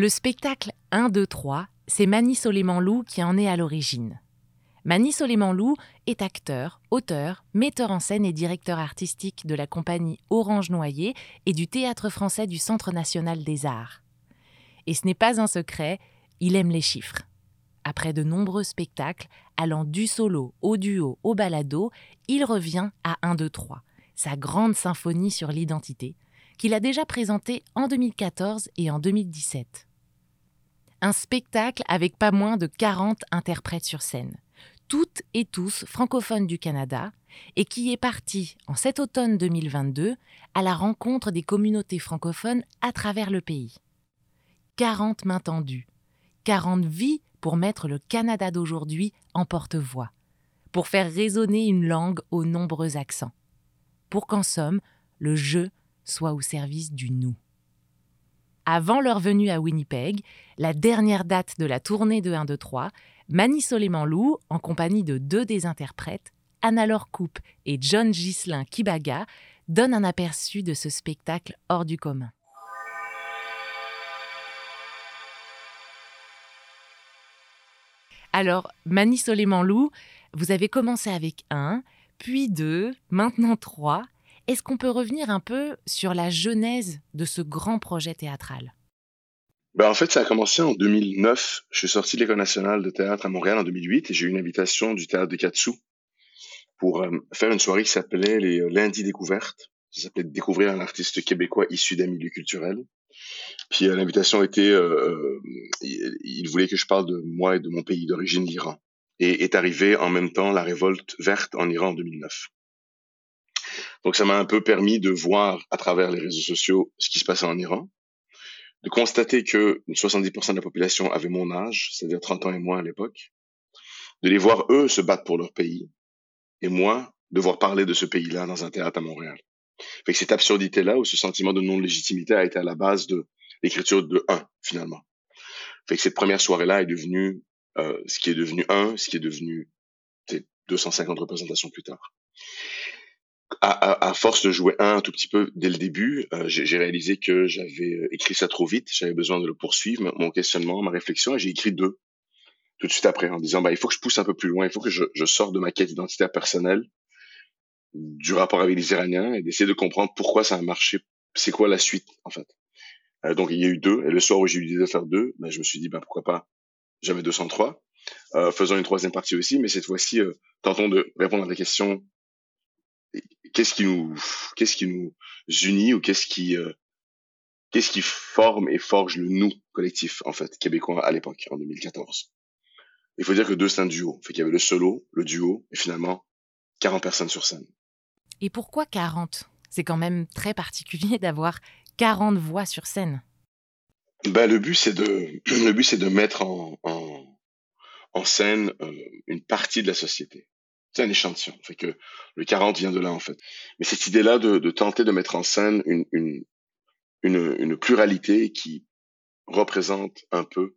Le spectacle 1, 2, 3, c'est Mani Soleiman-Lou qui en est à l'origine. Mani Soleiman-Lou est acteur, auteur, metteur en scène et directeur artistique de la compagnie Orange Noyer et du Théâtre français du Centre national des arts. Et ce n'est pas un secret, il aime les chiffres. Après de nombreux spectacles, allant du solo au duo au balado, il revient à 1, 2, 3, sa grande symphonie sur l'identité, qu'il a déjà présentée en 2014 et en 2017. Un spectacle avec pas moins de 40 interprètes sur scène toutes et tous francophones du Canada et qui est parti en cet automne 2022 à la rencontre des communautés francophones à travers le pays. 40 mains tendues, 40 vies pour mettre le Canada d'aujourd'hui en porte-voix, pour faire résonner une langue aux nombreux accents, pour qu'en somme, le je soit au service du nous. Avant leur venue à Winnipeg, la dernière date de la tournée de 1, 2, 3, Mani Soleiman-Lou, en compagnie de deux des interprètes, Anna-Laure Coupe et John Ghislain Kibaga, donne un aperçu de ce spectacle hors du commun. Alors, Mani Soleiman-Lou, vous avez commencé avec un, puis deux, maintenant trois. Est-ce qu'on peut revenir un peu sur la genèse de ce grand projet théâtral? Ben, en fait, ça a commencé en 2009. Je suis sorti de l'École nationale de théâtre à Montréal en 2008 et j'ai eu une invitation du théâtre de Katsu pour euh, faire une soirée qui s'appelait les euh, Lundis découvertes. Ça s'appelait Découvrir un artiste québécois issu d'un milieu culturel. Puis euh, l'invitation était, il, voulait que je parle de moi et de mon pays d'origine, l'Iran. Et est arrivé en même temps la révolte verte en Iran en 2009. Donc ça m'a un peu permis de voir à travers les réseaux sociaux ce qui se passait en Iran de constater que 70% de la population avait mon âge, c'est-à-dire 30 ans et moins à l'époque, de les voir eux se battre pour leur pays, et moi devoir parler de ce pays-là dans un théâtre à Montréal. Fait que cette absurdité-là, ou ce sentiment de non-légitimité a été à la base de l'écriture de 1, finalement. Fait que cette première soirée-là est devenue euh, ce qui est devenu 1, ce qui est devenu 250 représentations plus tard à, à, force de jouer un, tout petit peu dès le début, euh, j'ai réalisé que j'avais euh, écrit ça trop vite. J'avais besoin de le poursuivre, mon questionnement, ma réflexion, et j'ai écrit deux tout de suite après en disant bah il faut que je pousse un peu plus loin, il faut que je, je sorte de ma quête identitaire personnelle, du rapport avec les Iraniens et d'essayer de comprendre pourquoi ça a marché, c'est quoi la suite en fait. Euh, donc il y a eu deux et le soir où j'ai eu l'idée de faire deux, ben, je me suis dit ben pourquoi pas, j'avais 203. Euh, faisons une troisième partie aussi, mais cette fois-ci euh, tentons de répondre à la question qu'est-ce qui nous qu'est-ce qui nous unit ou qu'est-ce qui euh, qu'est-ce qui forme et forge le nous collectif en fait québécois à l'époque en 2014. Il faut dire que deux c'est un duo, fait qu'il y avait le solo, le duo et finalement 40 personnes sur scène. Et pourquoi 40 C'est quand même très particulier d'avoir 40 voix sur scène. Ben, le but c'est de le but c'est de mettre en, en, en scène euh, une partie de la société c'est un échantillon. Fait que le 40 vient de là, en fait. Mais cette idée-là de, de, tenter de mettre en scène une, une, une, une pluralité qui représente un peu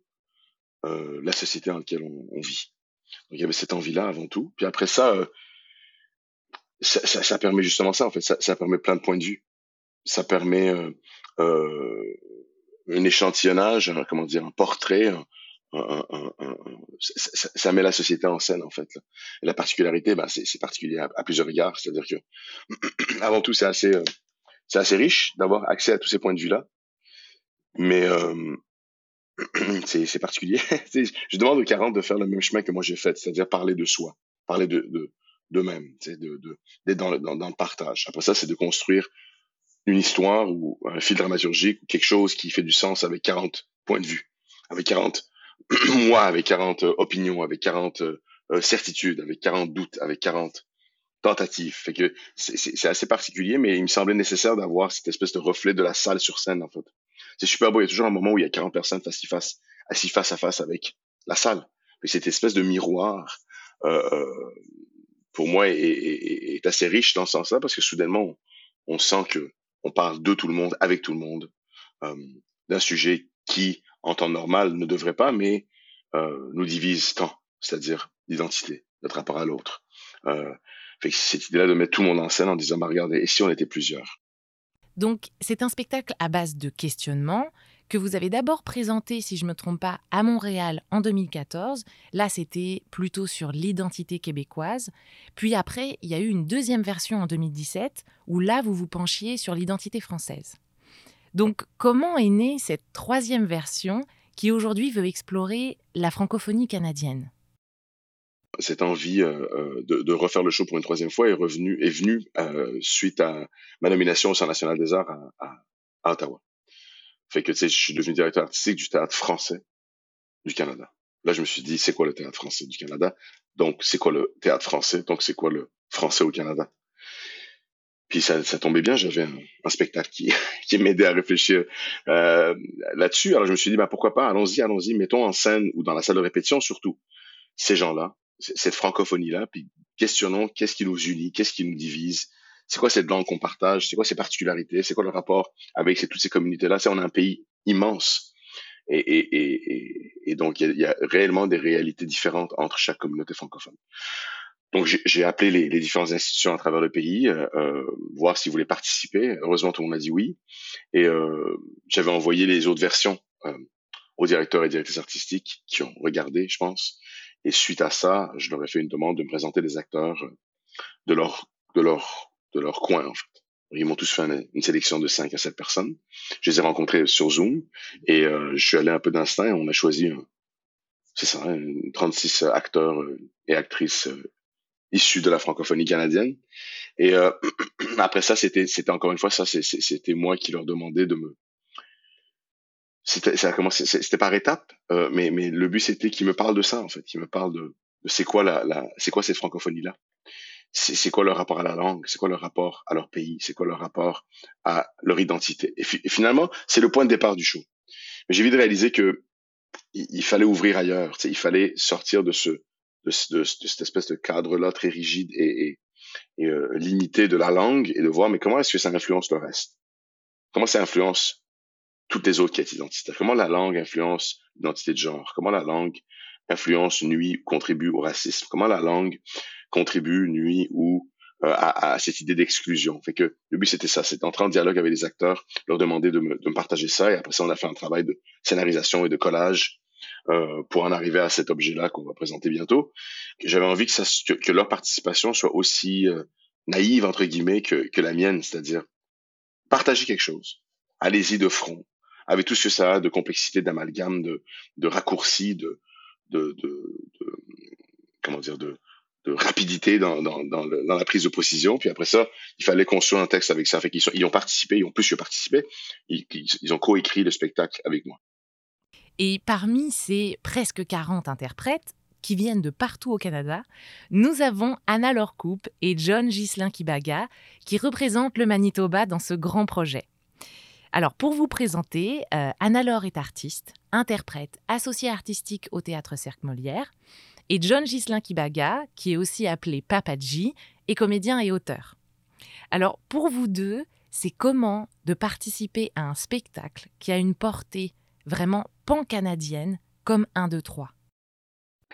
euh, la société dans laquelle on, vit. Donc il y avait cette envie-là avant tout. Puis après ça, euh, ça, ça, ça, permet justement ça, en fait. Ça, ça permet plein de points de vue. Ça permet euh, euh un échantillonnage, comment dire, un portrait, ça, met la société en scène en fait. La particularité, bah, c'est particulier à, plusieurs regards, c'est-à-dire que avant tout, c'est assez, euh, c'est assez riche d'avoir accès à tous ces points de vue-là, mais euh, c'est particulier. je demande aux 40 de faire le même chemin que moi j'ai fait, c'est-à-dire parler de soi, parler de de d'eux-mêmes, de, de, d'être dans, dans, dans le partage. Après ça, c'est de construire une histoire ou un fil dramaturgique ou quelque chose qui fait du sens avec 40 points de vue, avec 40 moi avec 40 euh, opinions, avec 40 euh, euh, certitudes, avec 40 doutes, avec 40 tentatives. Fait que c'est assez particulier, mais il me semblait nécessaire d'avoir cette espèce de reflet de la salle sur scène, en fait. C'est super beau. Il y a toujours un moment où il y a 40 personnes face à face, assis face à face avec la salle. Et cette espèce de miroir, pour moi, est, assez riche dans ce sens-là parce que soudainement, on, sent que on parle de tout le monde, avec tout le monde, d'un sujet qui, en temps normal, ne devrait pas, mais euh, nous divise tant, c'est-à-dire l'identité, notre rapport à l'autre. Euh, cette idée-là de mettre tout le monde en scène en disant, bah, regardez, et si on était plusieurs? Donc, c'est un spectacle à base de questionnement que vous avez d'abord présenté, si je ne me trompe pas, à Montréal en 2014. Là, c'était plutôt sur l'identité québécoise. Puis après, il y a eu une deuxième version en 2017, où là, vous vous penchiez sur l'identité française. Donc, comment est née cette troisième version qui aujourd'hui veut explorer la francophonie canadienne? Cette envie euh, euh, de, refaire le show pour une troisième fois est est venue euh, suite à ma nomination au Centre national des arts à Ottawa. Fait que, tu sais, je suis devenu directeur artistique du théâtre français du Canada. Là, je me suis dit, c'est quoi le théâtre français du Canada? Donc, c'est quoi le théâtre français? Donc, c'est quoi le français au Canada? Puis ça, ça tombait bien, j'avais un, spectacle qui, qui m'aidait à réfléchir euh, là-dessus. Alors je me suis dit, bah, pourquoi pas, allons-y, allons-y, mettons en scène ou dans la salle de répétition surtout ces gens-là, cette francophonie-là, puis questionnons qu'est-ce qui nous unit, qu'est-ce qui nous divise, c'est quoi cette langue qu'on partage, c'est quoi ses particularités, c'est quoi le rapport avec toutes ces communautés-là. C'est on a un pays immense. Et, et, et, et donc, il y, a, réellement des réalités différentes entre chaque communauté francophone. Donc, j'ai appelé les, les, différentes institutions à travers le pays, euh, euh, voir s'ils voulaient participer. Heureusement, tout le monde a dit oui. Et euh, j'avais envoyé les autres versions euh, aux directeurs et directrices artistiques qui ont regardé, je pense. Et suite à ça, je leur ai fait une demande de me présenter des acteurs de leur de leur de leur coin, en fait. Ils m'ont tous fait une, sélection de 5 à 7 personnes. Je les ai rencontrés sur Zoom et euh, je suis allé un peu d'instinct. On a choisi, c'est ça, 36 acteurs euh, et actrices euh, issus de la francophonie canadienne. Et après ça, c'était, c'était encore une fois ça, c'était moi qui leur demandais de me. C'était, ça a commencé, c'était par étapes, mais mais le but c'était qu'ils me parlent de ça en fait, qu'ils me parlent de, de c'est quoi la, la c'est quoi cette francophonie là c'est quoi leur rapport à la langue, c'est quoi leur rapport à leur pays, c'est quoi leur rapport à leur identité? Et, finalement, c'est le point de départ du show. Mais j'ai vite réalisé que il, fallait ouvrir ailleurs, il fallait sortir de ce de, de, cette espèce de cadre-là très rigide et, et, euh, limité de la langue et de voir mais comment est-ce que ça influence le reste? Comment ça influence toutes les autres quêtes identitaires? Comment la langue influence l'identité de genre? Comment la langue influence, nuit, contribue au racisme? Comment la langue contribue, nuit ou euh, à, à, cette idée d'exclusion? Fait que le but c'était ça, c'est d'entrer en dialogue avec les acteurs, leur demander de me, de me, partager ça, et après ça on a fait un travail de scénarisation et de collage euh, pour en arriver à cet objet-là qu'on va présenter bientôt. J'avais envie que, leur participation soit aussi euh, naïve entre guillemets que, que la mienne, c'est-à-dire partager quelque chose, allez-y de front, avec tout ce que ça a de complexité, d'amalgame, de, de raccourcis, de, de, de, comment dire, de, de rapidité dans, dans, dans, la prise de position. Puis après ça, il fallait construire un texte avec ça. Fait qu'ils ils ont participé, ils ont plus que participé. Ils, ils ont coécrit le spectacle avec moi. Et parmi ces presque 40 interprètes qui viennent de partout au Canada, nous avons Anna Lorcoupe et John Ghislain Kibaga qui représentent le Manitoba dans ce grand projet. Alors, pour vous présenter, euh, Anna Laure est artiste, interprète, associée artistique au Théâtre Cercle Molière et John Ghislain Kibaga, qui est aussi appelé Papaji, est comédien et auteur. Alors, pour vous deux, c'est comment de participer à un spectacle qui a une portée vraiment pan-canadienne comme 1, 2, 3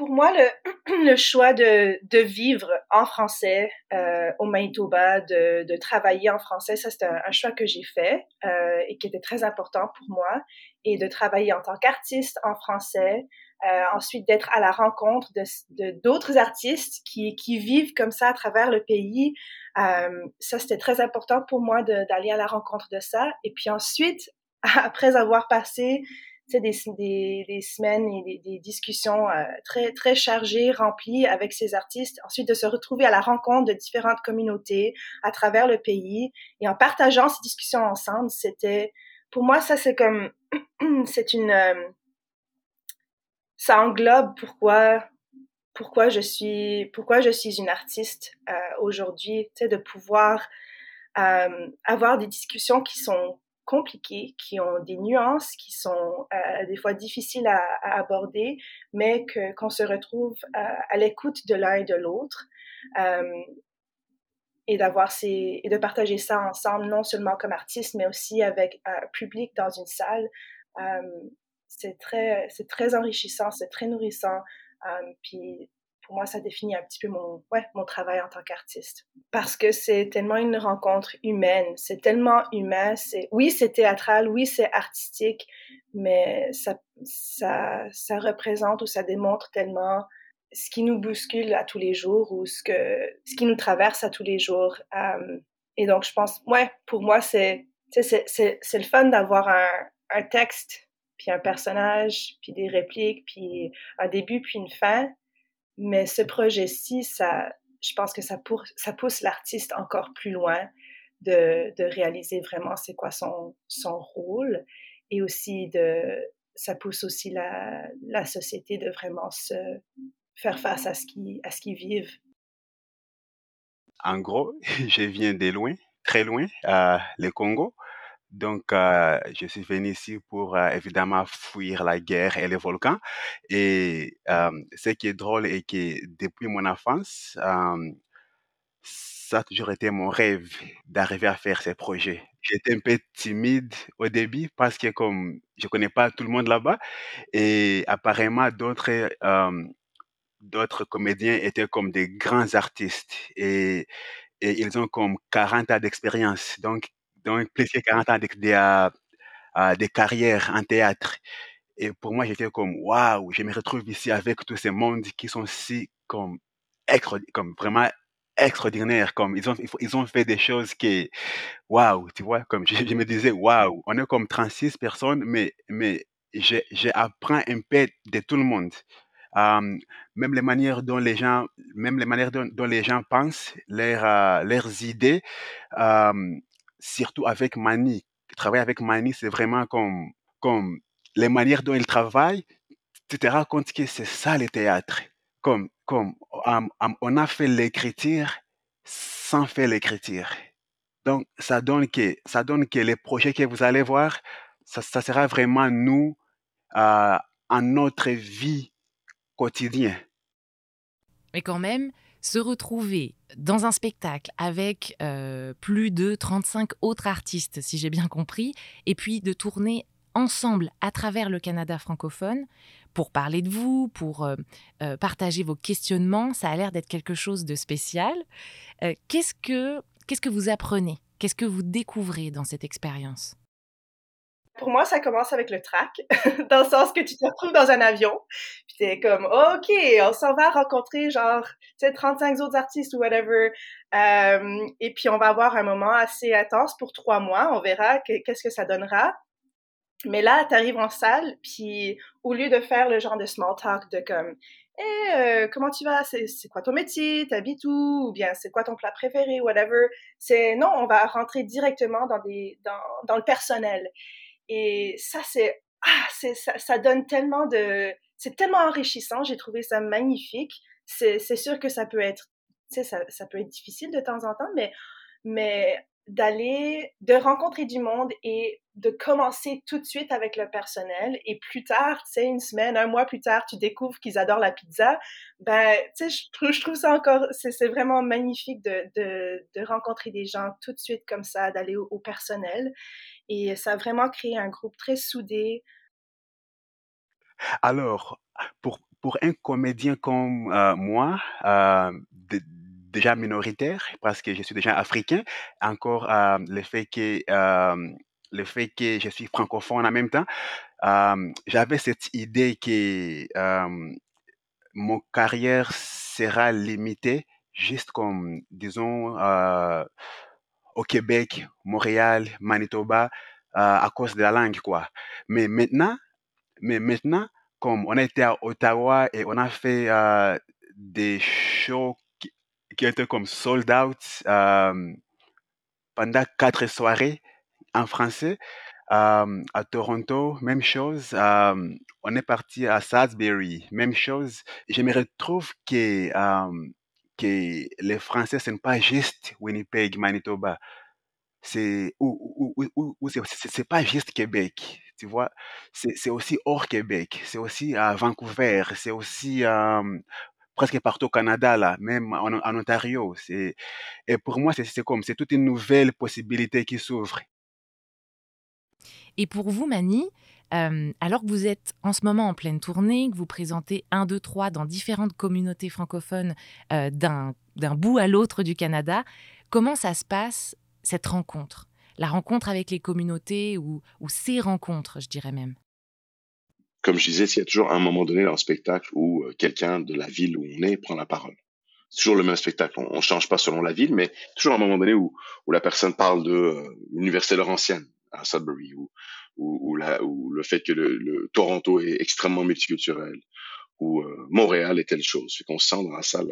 pour moi, le, choix de, vivre en français euh, au Manitoba, de, travailler en français, ça c'est un, choix que j'ai fait euh, et qui était très important pour moi. Et de travailler en tant qu'artiste en français, euh, ensuite d'être à la rencontre de d'autres artistes qui, qui vivent comme ça à travers le pays. Ça, c'était très important pour moi d'aller à la rencontre de ça. Et puis ensuite, après avoir passé des, des, des, semaines et des, des discussions euh, très, très chargées, remplies avec ces artistes, ensuite de se retrouver à la rencontre de différentes communautés à travers le pays et en partageant ces discussions ensemble, c'était, pour moi, ça c'est comme, c'est une, euh, ça englobe pourquoi pourquoi je suis pourquoi je suis une artiste euh, aujourd'hui, tu sais, de pouvoir euh, avoir des discussions qui sont compliquées, qui ont des nuances, qui sont euh, des fois difficiles à, aborder, mais que qu'on se retrouve euh, à l'écoute de l'un et de l'autre. Euh, et d'avoir ces et de partager ça ensemble non seulement comme artiste mais aussi avec un public dans une salle c'est très, c'est très enrichissant, c'est très nourrissant. Puis pour moi, ça définit un petit peu mon, ouais, mon travail en tant qu'artiste. Parce que c'est tellement une rencontre humaine, c'est tellement humain. C'est, oui, c'est théâtral, oui, c'est artistique, mais ça, ça, ça représente ou ça démontre tellement ce qui nous bouscule à tous les jours ou ce, que, ce qui nous traverse à tous les jours. Euh, et donc, je pense, ouais, pour moi, c'est, c'est, c'est, le fun d'avoir un, un texte, puis un personnage, puis des répliques, puis un début, puis une fin. Mais ce projet-ci, ça, je pense que ça, pour, ça pousse l'artiste encore plus loin de, de réaliser vraiment c'est quoi son, son rôle et aussi de, ça pousse aussi la, la société de vraiment se faire face à ce qu'ils à vivent. En gros, je viens de loin, très loin, euh, le Congo. Donc, euh, je suis venu ici pour euh, évidemment fuir la guerre et les volcans. Et euh, ce qui est drôle est que depuis mon enfance, ça a toujours été mon rêve d'arriver à faire ces projets. J'étais un peu timide au début parce que comme je connais pas tout le monde là-bas et apparemment d'autres d'autres comédiens étaient comme des grands artistes et, et ils ont comme 40 ans d'expérience. Donc, donc plus que 40 ans de, de, euh, euh, de carrière en théâtre. Et pour moi, j'étais comme, waouh, je me retrouve ici avec tous ces mondes qui sont si comme, comme vraiment extraordinaires. Comme ils ont, ils ont fait des choses qui, waouh, tu vois, comme je, me disais, waouh, on est comme 36 personnes, mais, mais j'apprends un peu de tout le monde. Même les manières dont les gens, même les manières dont, les gens pensent, leurs, uh, leurs idées, surtout avec Mani. Travailler avec Mani, c'est vraiment comme, comme les manières dont il travaille, tu te rends compte que c'est ça le théâtre. Comme, comme on a fait l'écriture sans faire l'écriture. Donc, ça donne que, ça donne que les projets que vous allez voir, ça, sera vraiment nous, euh, en notre vie quotidien. Mais quand même, se retrouver dans un spectacle avec euh, plus de 35 autres artistes, si j'ai bien compris, et puis de tourner ensemble à travers le Canada francophone pour parler de vous, pour euh, euh, partager vos questionnements, ça a l'air d'être quelque chose de spécial. Qu'est-ce que qu'est-ce que vous apprenez? Qu'est-ce que vous découvrez dans cette expérience? Pour moi, ça commence avec le track, dans le sens que tu te retrouves dans un avion, puis t'es comme, OK, on s'en va rencontrer genre, tu sais, 35 autres artistes ou whatever, euh, et puis on va avoir un moment assez intense pour trois mois, on verra qu'est-ce que ça donnera. Mais là, t'arrives en salle, puis au lieu de faire le genre de small talk de comme, hey, euh, comment tu vas? C'est, quoi ton métier? T'habites où? Ou bien c'est quoi ton plat préféré? Whatever. C'est, non, on va rentrer directement dans le personnel. Et ça, c'est, ah, ça, donne tellement de, c'est tellement enrichissant. J'ai trouvé ça magnifique. C'est, sûr que ça peut être, ça, ça peut être difficile de temps en temps, mais, mais d'aller, de rencontrer du monde et de commencer tout de suite avec le personnel et plus tard, tu sais, une semaine, un mois plus tard, tu découvres qu'ils adorent la pizza, ben, tu sais, je trouve, ça encore, c'est, vraiment magnifique de, de, rencontrer des gens tout de suite comme ça, d'aller au personnel. Et ça a vraiment créé un groupe très soudé. Alors, pour, pour un comédien comme euh, moi, euh, déjà minoritaire, parce que je suis déjà africain, encore euh, le fait que le fait que je suis francophone en même temps, j'avais cette idée que mon carrière sera limitée juste comme, disons, au Québec, Montréal, Manitoba, euh, à cause de la langue, quoi. Mais maintenant, mais maintenant, comme on été à Ottawa et on a fait euh, des shows qui, étaient comme sold out euh, pendant quatre soirées en français. À Toronto, même chose. On est parti à Salisbury, même chose. Je me retrouve que que les Français, ce n'est pas juste Winnipeg, Manitoba. C'est ou, ou, ou, c'est pas juste Québec, tu vois. C'est aussi hors Québec, c'est aussi à Vancouver, c'est aussi euh, presque partout au Canada, là, même en, Ontario. Et pour moi, c'est comme, c'est toute une nouvelle possibilité qui s'ouvre. Et pour vous, Mani, euh, alors que vous êtes en ce moment en pleine tournée, que vous présentez 1, 2, 3 dans différentes communautés francophones euh, d'un bout à l'autre du Canada, comment ça se passe, cette rencontre? La rencontre avec les communautés ou, ces rencontres, je dirais même? Comme je disais, il y a toujours un moment donné dans le spectacle où euh, quelqu'un de la ville où on est prend la parole. Toujours le même spectacle. On, ne change pas selon la ville, mais toujours un moment donné où, la personne parle de euh, l'université Laurentienne à Sudbury ou, le fait que le, Toronto est extrêmement multiculturel ou euh, Montréal est telle chose. Fait qu'on sent dans la salle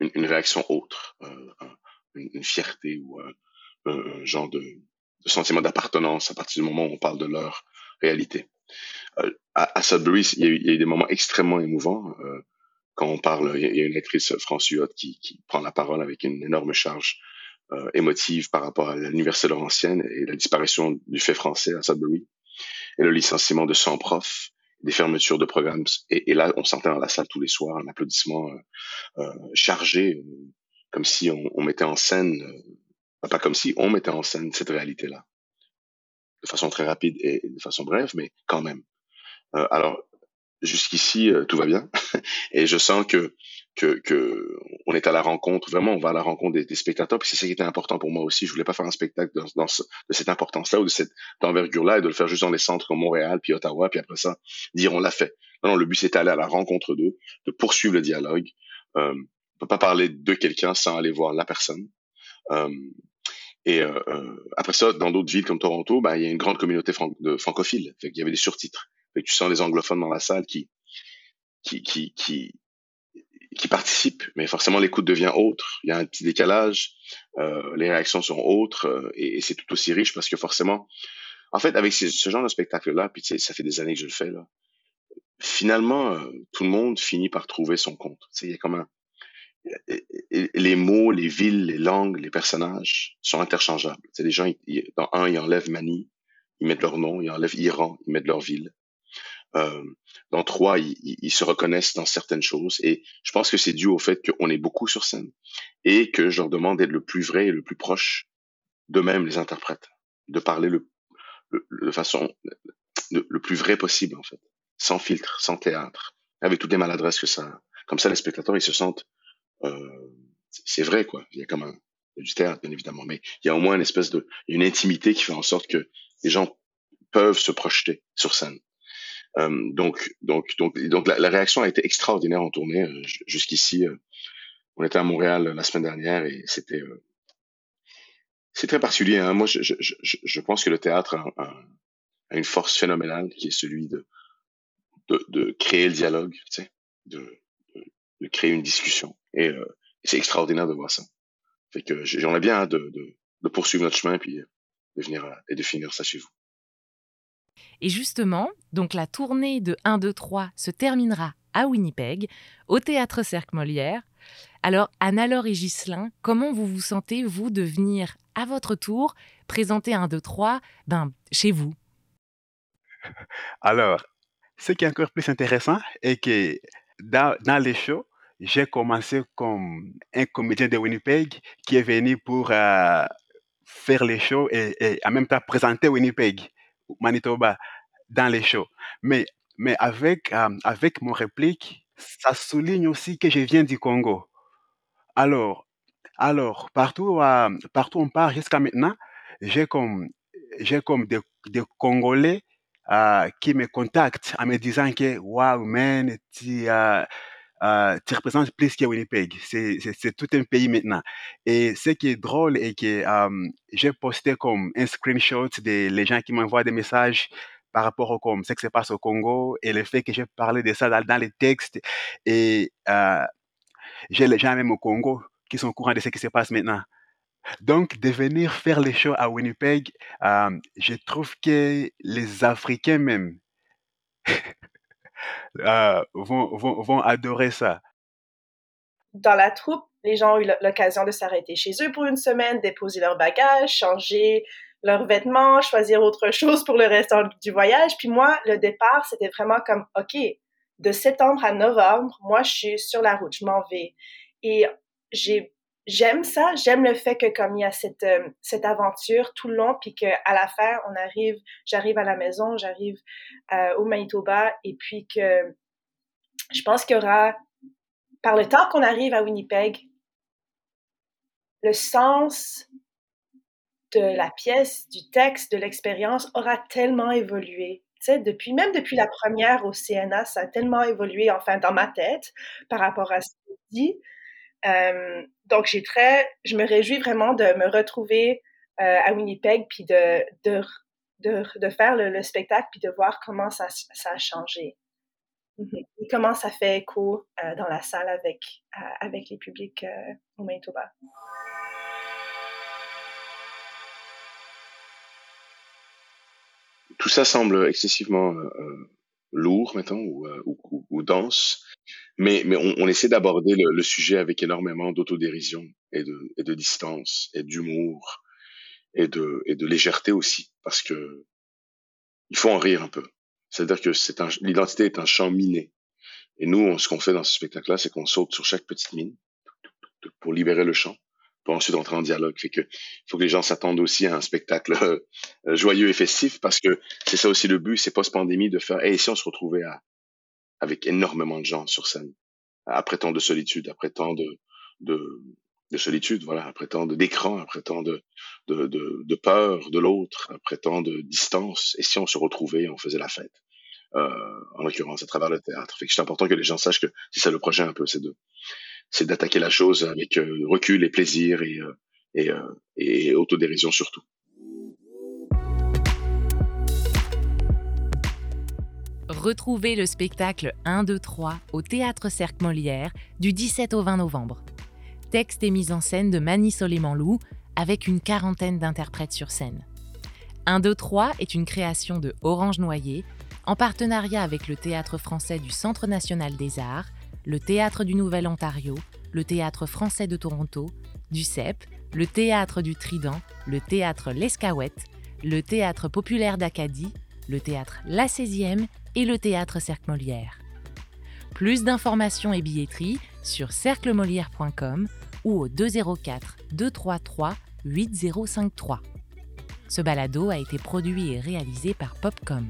une, une réaction autre, euh, une, fierté ou un, genre de, sentiment d'appartenance à partir du moment où on parle de leur réalité. Euh, à, à, Sudbury, il y, a des moments extrêmement émouvants. Euh, quand on parle, il y a une actrice, Huot, qui, qui prend la parole avec une énorme charge euh, émotive par rapport à l'université Laurentienne et la disparition du fait français à Sudbury et le licenciement de 100 profs, des fermetures de programmes. Et, et là, on sentait dans la salle tous les soirs un applaudissement euh, euh, chargé, comme si on, mettait en scène, pas comme si on mettait en scène cette réalité-là, de façon très rapide et de façon brève, mais quand même. Euh, alors, jusqu'ici, euh, tout va bien. et je sens que, que, que on est à la rencontre, vraiment, on va à la rencontre des, spectateurs. Puis c'est ça qui était important pour moi aussi. Je voulais pas faire un spectacle dans, dans ce, de cette importance-là ou de cette envergure-là et de le faire juste dans les centres comme Montréal, puis Ottawa, puis après ça, dire on l'a fait. Non, non, le but c'était d'aller à la rencontre d'eux, de poursuivre le dialogue. Euh, on peut pas parler de quelqu'un sans aller voir la personne. Euh, et euh, euh après ça, dans d'autres villes comme Toronto, ben, il y a une grande communauté de francophiles. Fait qu'il y avait des surtitres. Fait que tu sens les anglophones dans la salle qui, qui, qui, qui, qui participent, mais forcément l'écoute devient autre. Il y a un petit décalage, euh, les réactions sont autres, euh, et, c'est tout aussi riche parce que forcément, en fait, avec ce, genre de spectacle-là, puis ça fait des années que je le fais là, finalement, euh, tout le monde finit par trouver son compte. Il y a comme un, les mots, les villes, les langues, les personnages sont interchangeables. C'est des gens, ils, dans un, ils enlèvent Mani, ils mettent leur nom, ils enlèvent Iran, ils mettent leur ville. Euh, dans trois, ils, ils, se reconnaissent dans certaines choses. Et je pense que c'est dû au fait qu'on est beaucoup sur scène et que je leur demande d'être le plus vrai et le plus proche d'eux-mêmes, les interprètes, de parler le, le, de façon le, le, plus vrai possible, en fait, sans filtre, sans théâtre, avec toutes les maladresses que ça. Comme ça, les spectateurs, ils se sentent. Euh, c'est vrai, quoi. Il y a comme un, il y a du théâtre, bien évidemment, mais il y a au moins une espèce de, une intimité qui fait en sorte que les gens peuvent se projeter sur scène. Euh, donc, donc, donc, donc la, réaction a été extraordinaire en tournée. Euh, Jusqu'ici, euh, on était à Montréal la semaine dernière et c'était c'est très particulier. Hein. Moi, je, je, je, je, pense que le théâtre a, une force phénoménale qui est celui de de, de créer le dialogue, tu sais, de, de, créer une discussion. Et, et c'est extraordinaire de voir ça. Fait que j'en ai bien hâte de, de, de poursuivre notre chemin puis de venir et de finir ça chez vous. Et justement, donc la tournée de 1, 2, 3 se terminera à Winnipeg, au Théâtre Cercle Molière. Alors, Anna-Laure et Ghislain, comment vous vous sentez, vous, de venir à votre tour présenter 1, 2, 3 ben, chez vous? Alors, ce qui est encore plus intéressant est que dans, les shows, j'ai commencé comme un comédien de Winnipeg qui est venu pour euh, faire les shows et en même temps présenter Winnipeg. Manitoba dans les shows. Mais, mais avec, euh, avec mon réplique, ça souligne aussi que je viens du Congo. Alors, alors partout, euh, partout on part jusqu'à maintenant, j'ai comme, comme des, des Congolais euh, qui me contactent en me disant que, wow, man, tu, euh, tu représentes plus que Winnipeg. C'est, tout un pays maintenant. Et ce qui est drôle est que euh, j'ai posté comme un screenshot des les gens qui m'envoient des messages par rapport au comme ce qui se passe au Congo et le fait que j'ai parlé de ça dans, les textes. Et euh, j'ai les gens même au Congo qui sont au courant de ce qui se passe maintenant. Donc, de venir faire les shows à Winnipeg, je trouve que les Africains même euh, vont, vont, vont adorer ça. Dans la troupe, les gens ont eu l'occasion de s'arrêter chez eux pour une semaine, déposer leurs bagages, changer leurs vêtements, choisir autre chose pour le reste du voyage. Puis moi, le départ, c'était vraiment comme, OK, de septembre à novembre, moi, je suis sur la route, je m'en vais. Et j'ai j'aime ça, j'aime le fait que comme il y a cette euh, cette aventure tout le long, puis que à la fin on arrive, j'arrive à la maison, j'arrive euh, au Manitoba, et puis que je pense qu'il y aura par le temps qu'on arrive à Winnipeg, le sens de la pièce, du texte, de l'expérience aura tellement évolué depuis, même depuis la première au CNA, ça a tellement évolué, enfin, dans ma tête, par rapport à ce que dis. Euh, donc, j'ai très, je me réjouis vraiment de me retrouver euh, à Winnipeg, puis de, de, de, de faire le, spectacle, puis de voir comment ça, ça a changé. Mm-hmm. Et comment ça fait écho euh, dans la salle avec, avec les publics au Manitoba. tout ça semble excessivement lourd, euh, ou, ou, dense, mais, on, essaie d'aborder le, sujet avec énormément d'autodérision et de, distance et d'humour et de, et de légèreté aussi, parce que il faut en rire un peu. C'est-à-dire que l'identité est un champ miné. Et nous, ce qu'on fait dans ce spectacle-là, c'est qu'on saute sur chaque petite mine pour libérer le champ pour ensuite entrer en dialogue. Fait que faut que les gens s'attendent aussi à un spectacle euh, joyeux et festif parce que c'est ça aussi le but, c'est post-pandémie de faire, et si on se retrouvait à, avec énormément de gens sur scène, après tant de solitude, après tant de, de, de solitude, voilà, après tant d'écran, après tant de, de, de, peur de l'autre, après tant de distance, et si on se retrouvait et on faisait la fête. Euh, en l'occurrence à travers le théâtre. Fait c'est important que les gens sachent que c'est ça le projet un peu, c'est de c'est d'attaquer la chose avec euh, recul et plaisir et, euh, et, et autodérision surtout. Retrouvez le spectacle 1, 2, 3 au Théâtre Cercle Molière du 17 au 20 novembre. Texte et mise en scène de Mani Soleiman-Lou avec une quarantaine d'interprètes sur scène. 1, 2, 3 est une création de Orange Noyer en partenariat avec le Théâtre français du Centre national des arts le Théâtre du Nouvel-Ontario, le Théâtre français de Toronto, du CEP, le Théâtre du Trident, le Théâtre L'Escouette, le Théâtre populaire d'Acadie, le Théâtre La 16e et le Théâtre Cercle Molière. Plus d'informations et billetterie sur cerclemolière.com ou au 204 233 8053. Ce balado a été produit et réalisé par Popcom.